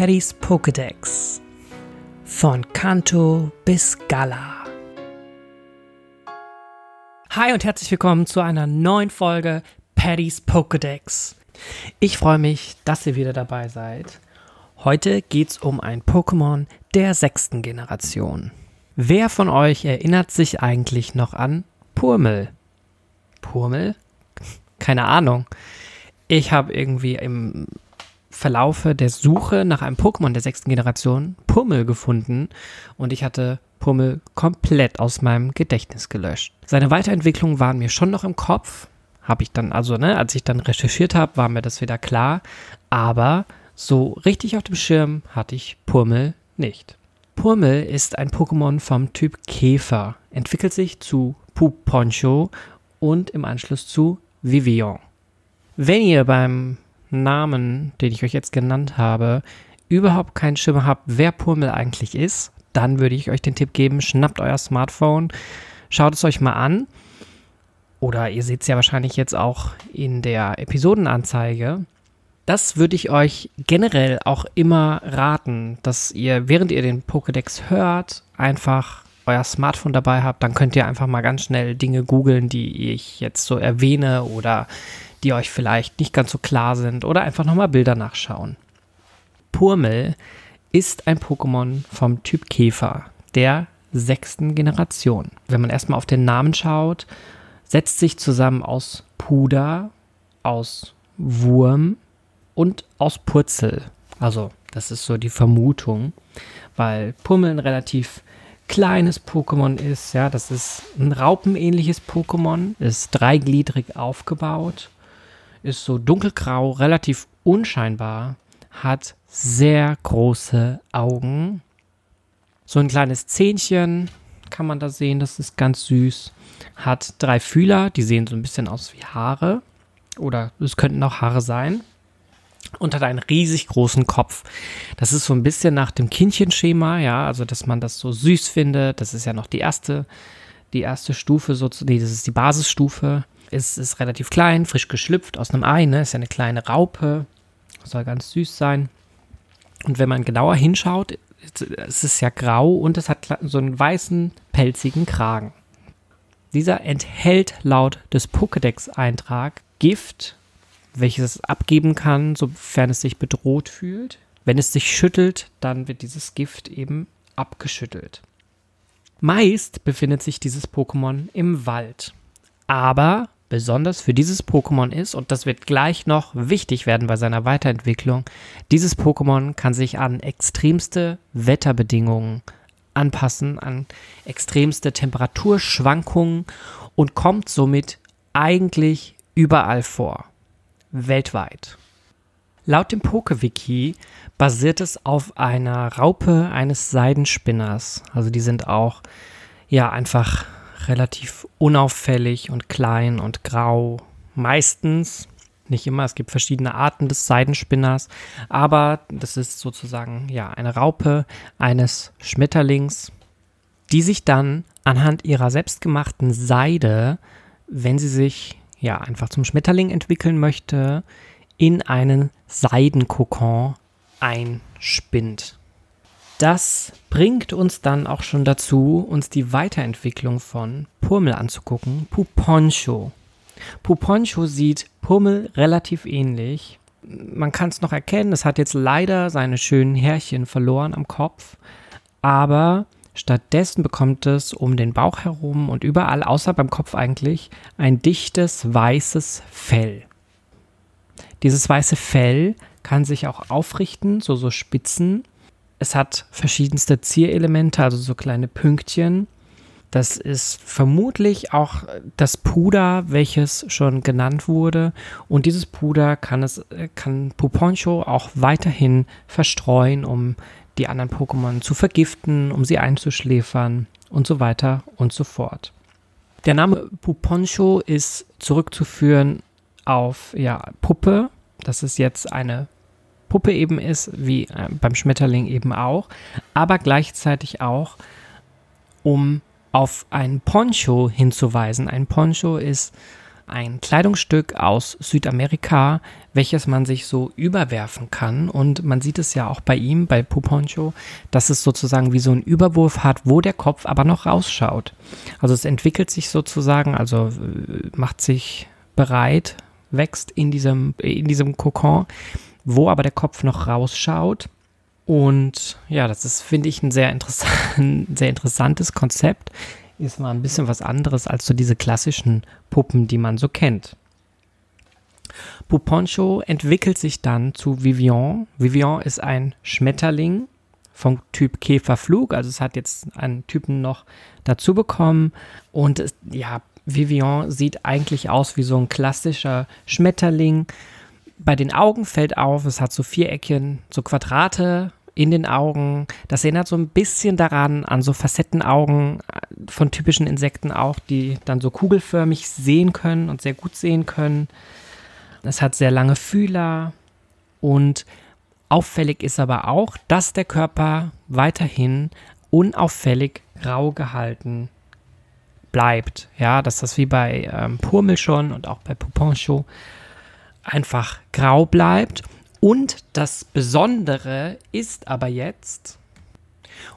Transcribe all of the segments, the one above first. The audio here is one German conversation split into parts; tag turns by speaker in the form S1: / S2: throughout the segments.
S1: Paddys Pokédex. Von Kanto bis Gala. Hi und herzlich willkommen zu einer neuen Folge Paddys Pokédex. Ich freue mich, dass ihr wieder dabei seid. Heute geht es um ein Pokémon der sechsten Generation. Wer von euch erinnert sich eigentlich noch an Purmel? Purmel? Keine Ahnung. Ich habe irgendwie im Verlaufe der Suche nach einem Pokémon der sechsten Generation Pummel gefunden und ich hatte Pummel komplett aus meinem Gedächtnis gelöscht. Seine Weiterentwicklungen waren mir schon noch im Kopf, habe ich dann also, ne, als ich dann recherchiert habe, war mir das wieder klar, aber so richtig auf dem Schirm hatte ich Pummel nicht. Pummel ist ein Pokémon vom Typ Käfer, entwickelt sich zu Puponcho und im Anschluss zu Vivian. Wenn ihr beim Namen, den ich euch jetzt genannt habe, überhaupt keinen Schimmer habt, wer Purmel eigentlich ist, dann würde ich euch den Tipp geben, schnappt euer Smartphone, schaut es euch mal an. Oder ihr seht es ja wahrscheinlich jetzt auch in der Episodenanzeige. Das würde ich euch generell auch immer raten, dass ihr, während ihr den Pokédex hört, einfach euer Smartphone dabei habt. Dann könnt ihr einfach mal ganz schnell Dinge googeln, die ich jetzt so erwähne oder die euch vielleicht nicht ganz so klar sind oder einfach nochmal Bilder nachschauen. Purmel ist ein Pokémon vom Typ Käfer, der sechsten Generation. Wenn man erstmal auf den Namen schaut, setzt sich zusammen aus Puder, aus Wurm und aus Purzel. Also, das ist so die Vermutung, weil Pummel ein relativ kleines Pokémon ist. Ja, das ist ein raupenähnliches Pokémon, ist dreigliedrig aufgebaut ist so dunkelgrau, relativ unscheinbar, hat sehr große Augen. So ein kleines Zähnchen kann man da sehen, das ist ganz süß. Hat drei Fühler, die sehen so ein bisschen aus wie Haare. Oder es könnten auch Haare sein. Und hat einen riesig großen Kopf. Das ist so ein bisschen nach dem Kindchenschema, ja, also dass man das so süß findet. Das ist ja noch die erste, die erste Stufe, so, nee, das ist die Basisstufe ist, ist relativ klein, frisch geschlüpft aus einem Ei, ne? Ist ja eine kleine Raupe. Soll ganz süß sein. Und wenn man genauer hinschaut, es ist ja grau und es hat so einen weißen, pelzigen Kragen. Dieser enthält laut des Pokédex-Eintrag Gift, welches es abgeben kann, sofern es sich bedroht fühlt. Wenn es sich schüttelt, dann wird dieses Gift eben abgeschüttelt. Meist befindet sich dieses Pokémon im Wald. Aber besonders für dieses Pokémon ist, und das wird gleich noch wichtig werden bei seiner Weiterentwicklung, dieses Pokémon kann sich an extremste Wetterbedingungen anpassen, an extremste Temperaturschwankungen und kommt somit eigentlich überall vor. Weltweit. Laut dem PokeWiki basiert es auf einer Raupe eines Seidenspinners. Also die sind auch ja einfach relativ unauffällig und klein und grau. Meistens, nicht immer, es gibt verschiedene Arten des Seidenspinners, aber das ist sozusagen ja eine Raupe eines Schmetterlings, die sich dann anhand ihrer selbstgemachten Seide, wenn sie sich ja einfach zum Schmetterling entwickeln möchte, in einen Seidenkokon einspinnt. Das bringt uns dann auch schon dazu, uns die Weiterentwicklung von Purmel anzugucken. Puponcho. Puponcho sieht Pummel relativ ähnlich. Man kann es noch erkennen, es hat jetzt leider seine schönen Härchen verloren am Kopf, aber stattdessen bekommt es um den Bauch herum und überall, außer beim Kopf eigentlich, ein dichtes weißes Fell. Dieses weiße Fell kann sich auch aufrichten, so so Spitzen es hat verschiedenste Zierelemente, also so kleine Pünktchen. Das ist vermutlich auch das Puder, welches schon genannt wurde. Und dieses Puder kann es, kann Puponcho auch weiterhin verstreuen, um die anderen Pokémon zu vergiften, um sie einzuschläfern und so weiter und so fort. Der Name Puponcho ist zurückzuführen auf ja, Puppe. Das ist jetzt eine Puppe eben ist, wie äh, beim Schmetterling eben auch, aber gleichzeitig auch, um auf ein Poncho hinzuweisen. Ein Poncho ist ein Kleidungsstück aus Südamerika, welches man sich so überwerfen kann. Und man sieht es ja auch bei ihm, bei Puponcho, dass es sozusagen wie so einen Überwurf hat, wo der Kopf aber noch rausschaut. Also es entwickelt sich sozusagen, also äh, macht sich bereit, wächst in diesem, in diesem Kokon, wo aber der Kopf noch rausschaut. Und ja, das ist, finde ich, ein sehr, interessant, sehr interessantes Konzept. Ist mal ein bisschen was anderes als so diese klassischen Puppen, die man so kennt. Puponcho entwickelt sich dann zu Vivian. Vivian ist ein Schmetterling vom Typ Käferflug, also es hat jetzt einen Typen noch dazu bekommen und es, ja, Vivian sieht eigentlich aus wie so ein klassischer Schmetterling. Bei den Augen fällt auf, es hat so Viereckchen, so Quadrate in den Augen. Das erinnert so ein bisschen daran, an so Facettenaugen äh, von typischen Insekten auch, die dann so kugelförmig sehen können und sehr gut sehen können. Es hat sehr lange Fühler und auffällig ist aber auch, dass der Körper weiterhin unauffällig grau gehalten bleibt. Ja, dass das wie bei ähm, Purmel schon und auch bei Puponcho einfach grau bleibt und das Besondere ist aber jetzt,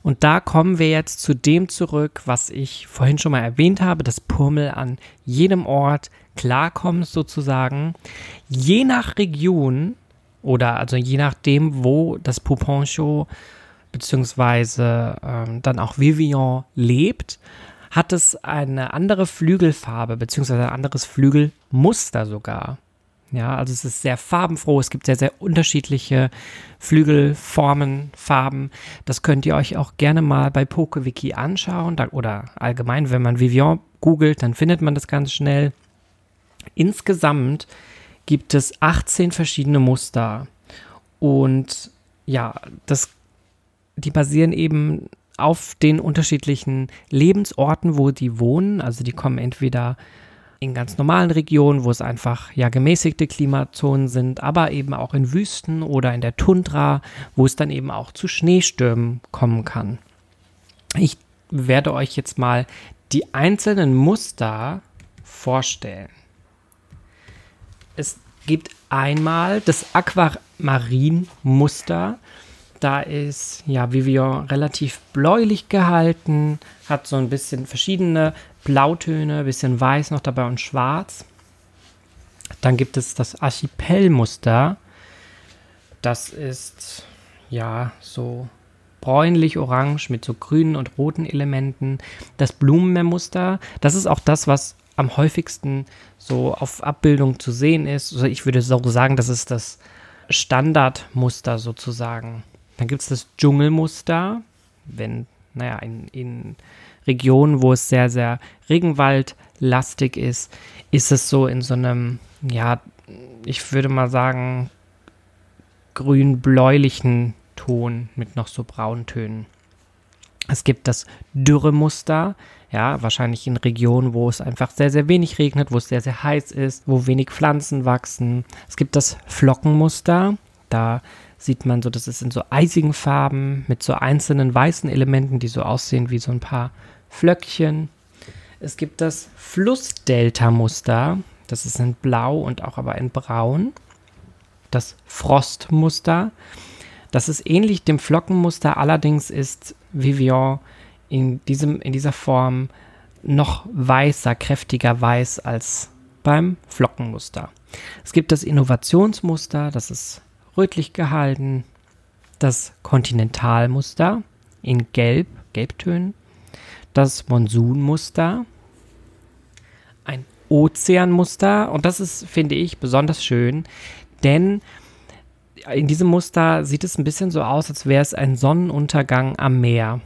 S1: und da kommen wir jetzt zu dem zurück, was ich vorhin schon mal erwähnt habe, dass Purmel an jedem Ort klarkommt sozusagen. Je nach Region oder also je nachdem, wo das Puponcho beziehungsweise ähm, dann auch Vivian lebt, hat es eine andere Flügelfarbe beziehungsweise ein anderes Flügelmuster sogar. Ja, also es ist sehr farbenfroh. Es gibt sehr, sehr unterschiedliche Flügelformen, Farben. Das könnt ihr euch auch gerne mal bei PokeWiki anschauen da, oder allgemein, wenn man Vivian googelt, dann findet man das ganz schnell. Insgesamt gibt es 18 verschiedene Muster und ja, das, die basieren eben auf den unterschiedlichen Lebensorten, wo die wohnen. Also die kommen entweder in ganz normalen Regionen, wo es einfach ja gemäßigte Klimazonen sind, aber eben auch in Wüsten oder in der Tundra, wo es dann eben auch zu Schneestürmen kommen kann. Ich werde euch jetzt mal die einzelnen Muster vorstellen. Es gibt einmal das Aquamarin-Muster. Da ist ja Vivian relativ bläulich gehalten, hat so ein bisschen verschiedene Blautöne, bisschen weiß noch dabei und schwarz. Dann gibt es das Archipelmuster. Das ist ja so bräunlich-orange mit so grünen und roten Elementen. Das Blumenmeermuster, das ist auch das, was am häufigsten so auf Abbildung zu sehen ist. Also ich würde so sagen, das ist das Standardmuster sozusagen. Dann gibt es das Dschungelmuster, wenn, naja, in, in Regionen, wo es sehr, sehr regenwaldlastig ist, ist es so in so einem, ja, ich würde mal sagen, grün-bläulichen Ton mit noch so Brauntönen. Es gibt das Dürremuster, ja, wahrscheinlich in Regionen, wo es einfach sehr, sehr wenig regnet, wo es sehr, sehr heiß ist, wo wenig Pflanzen wachsen. Es gibt das Flockenmuster, da sieht man so, das ist in so eisigen Farben mit so einzelnen weißen Elementen, die so aussehen wie so ein paar Flöckchen. Es gibt das Flussdelta-Muster. Das ist in Blau und auch aber in Braun. Das Frostmuster. Das ist ähnlich dem Flockenmuster, allerdings ist Vivian in, diesem, in dieser Form noch weißer, kräftiger weiß als beim Flockenmuster. Es gibt das Innovationsmuster, das ist rötlich gehalten. Das Kontinentalmuster in Gelb, Gelbtönen das Monsunmuster, ein Ozeanmuster und das ist, finde ich, besonders schön, denn in diesem Muster sieht es ein bisschen so aus, als wäre es ein Sonnenuntergang am Meer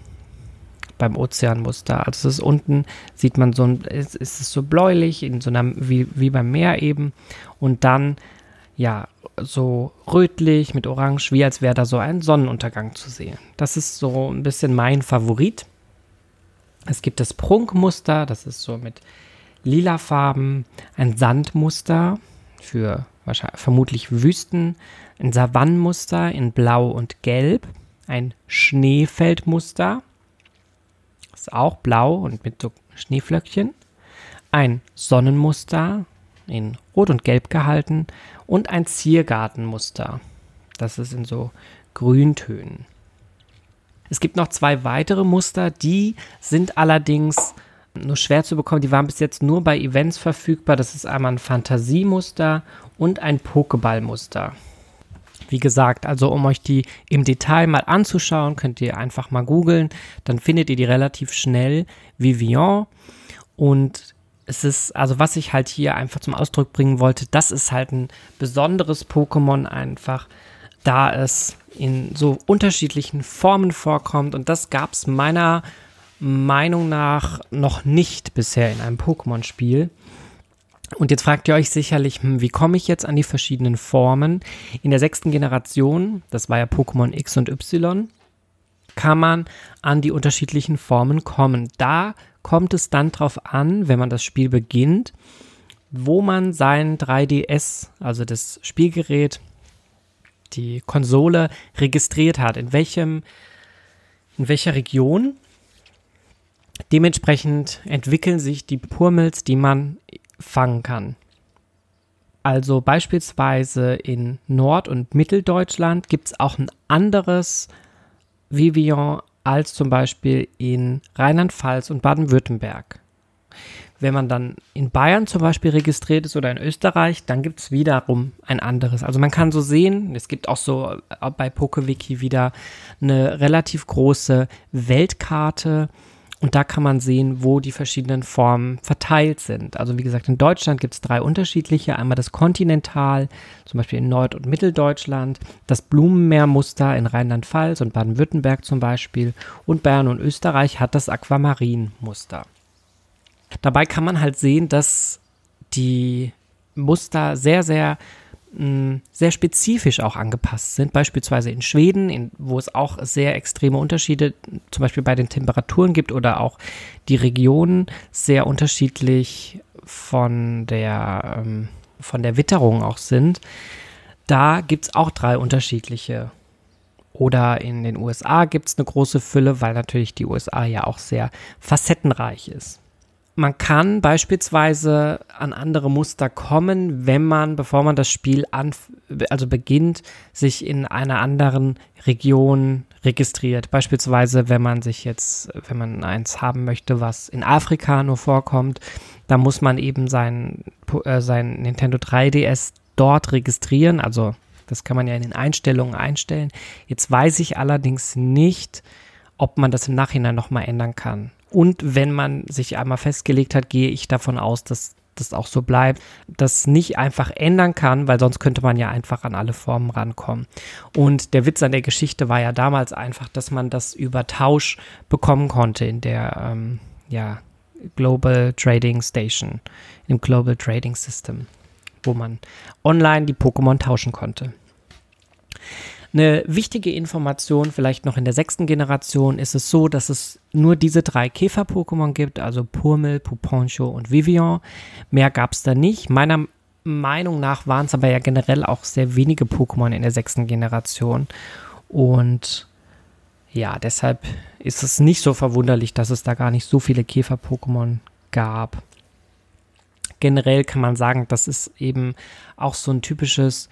S1: beim Ozeanmuster. Also es ist unten, sieht man so ein, ist, ist so bläulich, in so einer, wie, wie beim Meer eben. Und dann, ja, so rötlich mit Orange, wie als wäre da so ein Sonnenuntergang zu sehen. Das ist so ein bisschen mein Favorit. Es gibt das Prunkmuster, das ist so mit lila Farben, ein Sandmuster für wahrscheinlich, vermutlich Wüsten, ein Savannenmuster in Blau und Gelb, ein Schneefeldmuster, ist auch blau und mit so Schneeflöckchen, ein Sonnenmuster, in Rot und Gelb gehalten und ein Ziergartenmuster. Das ist in so Grüntönen. Es gibt noch zwei weitere Muster, die sind allerdings nur schwer zu bekommen. Die waren bis jetzt nur bei Events verfügbar. Das ist einmal ein Fantasiemuster und ein Pokéballmuster. Wie gesagt, also um euch die im Detail mal anzuschauen, könnt ihr einfach mal googeln. Dann findet ihr die relativ schnell. Vivian. Und es ist, also was ich halt hier einfach zum Ausdruck bringen wollte, das ist halt ein besonderes Pokémon einfach, da es in so unterschiedlichen Formen vorkommt. Und das gab es meiner Meinung nach noch nicht bisher in einem Pokémon-Spiel. Und jetzt fragt ihr euch sicherlich, hm, wie komme ich jetzt an die verschiedenen Formen? In der sechsten Generation, das war ja Pokémon X und Y, kann man an die unterschiedlichen Formen kommen. Da kommt es dann drauf an, wenn man das Spiel beginnt, wo man sein 3DS, also das Spielgerät, die Konsole registriert hat, in welchem, in welcher Region. Dementsprechend entwickeln sich die Purmels, die man fangen kann. Also beispielsweise in Nord- und Mitteldeutschland gibt es auch ein anderes Vivian als zum Beispiel in Rheinland-Pfalz und Baden-Württemberg. Wenn man dann in Bayern zum Beispiel registriert ist oder in Österreich, dann gibt es wiederum ein anderes. Also man kann so sehen, es gibt auch so äh, bei PokeWiki wieder eine relativ große Weltkarte und da kann man sehen, wo die verschiedenen Formen verteilt sind. Also wie gesagt, in Deutschland gibt es drei unterschiedliche. Einmal das Kontinental, zum Beispiel in Nord- und Mitteldeutschland, das Blumenmeermuster in Rheinland-Pfalz und Baden-Württemberg zum Beispiel und Bayern und Österreich hat das Aquamarin-Muster. Dabei kann man halt sehen, dass die Muster sehr, sehr sehr spezifisch auch angepasst sind. Beispielsweise in Schweden, in, wo es auch sehr extreme Unterschiede zum Beispiel bei den Temperaturen gibt oder auch die Regionen sehr unterschiedlich von der, ähm, von der Witterung auch sind. Da gibt es auch drei unterschiedliche. Oder in den USA gibt es eine große Fülle, weil natürlich die USA ja auch sehr facettenreich ist. Man kann beispielsweise an andere Muster kommen, wenn man, bevor man das Spiel an, also beginnt, sich in einer anderen Region registriert. Beispielsweise, wenn man sich jetzt, wenn man eins haben möchte, was in Afrika nur vorkommt, dann muss man eben sein, äh, sein Nintendo 3DS dort registrieren. Also das kann man ja in den Einstellungen einstellen. Jetzt weiß ich allerdings nicht, ob man das im Nachhinein nochmal ändern kann. Und wenn man sich einmal festgelegt hat, gehe ich davon aus, dass das auch so bleibt, das nicht einfach ändern kann, weil sonst könnte man ja einfach an alle Formen rankommen. Und der Witz an der Geschichte war ja damals einfach, dass man das über Tausch bekommen konnte in der ähm, ja, Global Trading Station, im Global Trading System, wo man online die Pokémon tauschen konnte. Eine wichtige Information, vielleicht noch in der sechsten Generation, ist es so, dass es nur diese drei Käfer-Pokémon gibt, also Purmel, Puponcho und Vivian. Mehr gab es da nicht. Meiner Meinung nach waren es aber ja generell auch sehr wenige Pokémon in der sechsten Generation. Und ja, deshalb ist es nicht so verwunderlich, dass es da gar nicht so viele Käfer-Pokémon gab. Generell kann man sagen, das ist eben auch so ein typisches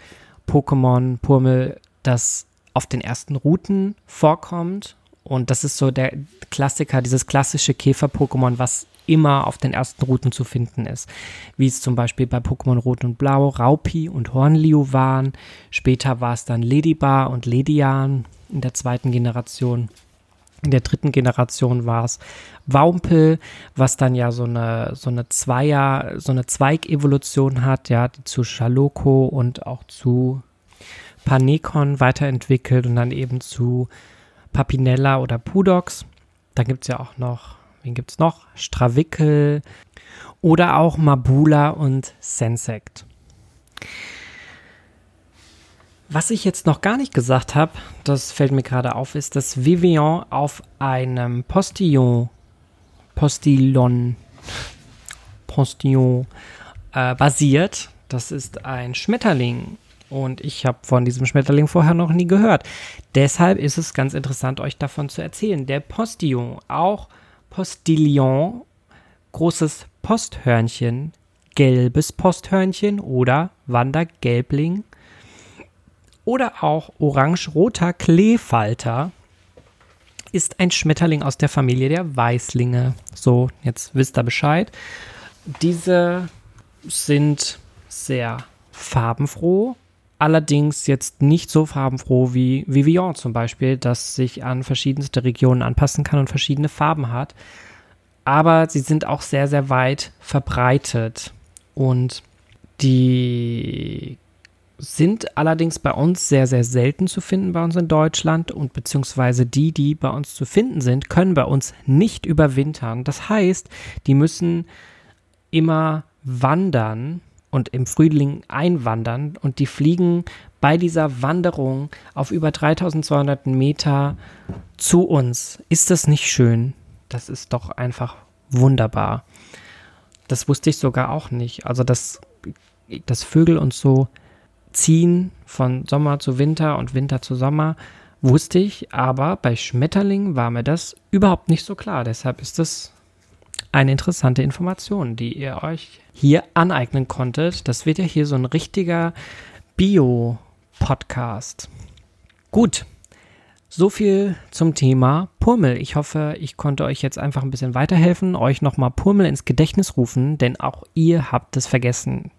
S1: Pokémon Purmel das auf den ersten Routen vorkommt. Und das ist so der Klassiker, dieses klassische Käfer-Pokémon, was immer auf den ersten Routen zu finden ist. Wie es zum Beispiel bei Pokémon Rot und Blau Raupi und Hornliu waren. Später war es dann Ladybar und Ledian in der zweiten Generation. In der dritten Generation war es Waumpe, was dann ja so eine, so eine Zweier, so eine Zweigevolution hat, ja, die zu Schaloko und auch zu Panekon weiterentwickelt und dann eben zu Papinella oder Pudox. Da gibt es ja auch noch, wen gibt es noch? Stravickel oder auch Mabula und Sensect. Was ich jetzt noch gar nicht gesagt habe, das fällt mir gerade auf, ist, dass Vivian auf einem Postillon, Postillon, Postillon äh, basiert. Das ist ein Schmetterling und ich habe von diesem Schmetterling vorher noch nie gehört. Deshalb ist es ganz interessant, euch davon zu erzählen. Der Postillon, auch Postillon, großes Posthörnchen, Gelbes Posthörnchen oder Wandergelbling oder auch orange-roter Kleefalter ist ein Schmetterling aus der Familie der Weißlinge. So, jetzt wisst ihr Bescheid. Diese sind sehr farbenfroh, allerdings jetzt nicht so farbenfroh wie Vivian zum Beispiel, das sich an verschiedenste Regionen anpassen kann und verschiedene Farben hat. Aber sie sind auch sehr, sehr weit verbreitet. Und die sind allerdings bei uns sehr, sehr selten zu finden bei uns in Deutschland und beziehungsweise die, die bei uns zu finden sind, können bei uns nicht überwintern. Das heißt, die müssen immer wandern und im Frühling einwandern und die fliegen bei dieser Wanderung auf über 3200 Meter zu uns. Ist das nicht schön? Das ist doch einfach wunderbar. Das wusste ich sogar auch nicht. Also, dass, dass Vögel uns so ziehen von Sommer zu Winter und Winter zu Sommer, wusste ich, aber bei Schmetterlingen war mir das überhaupt nicht so klar. Deshalb ist das eine interessante Information, die ihr euch hier aneignen konntet. Das wird ja hier so ein richtiger Bio-Podcast. Gut, so viel zum Thema Purmel. Ich hoffe, ich konnte euch jetzt einfach ein bisschen weiterhelfen, euch nochmal Purmel ins Gedächtnis rufen, denn auch ihr habt es vergessen.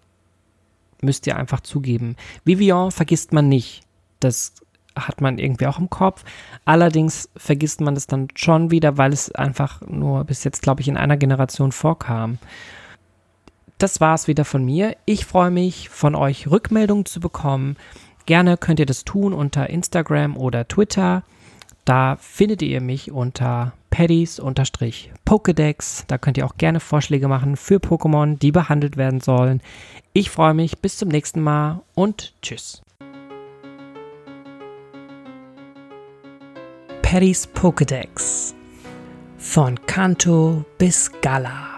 S1: Müsst ihr einfach zugeben. Vivian vergisst man nicht. Das hat man irgendwie auch im Kopf. Allerdings vergisst man es dann schon wieder, weil es einfach nur bis jetzt, glaube ich, in einer Generation vorkam. Das war es wieder von mir. Ich freue mich, von euch Rückmeldungen zu bekommen. Gerne könnt ihr das tun unter Instagram oder Twitter. Da findet ihr mich unter Paddies-Pokédex. Da könnt ihr auch gerne Vorschläge machen für Pokémon, die behandelt werden sollen. Ich freue mich. Bis zum nächsten Mal und tschüss. Paddies Pokédex. Von Kanto bis Gala.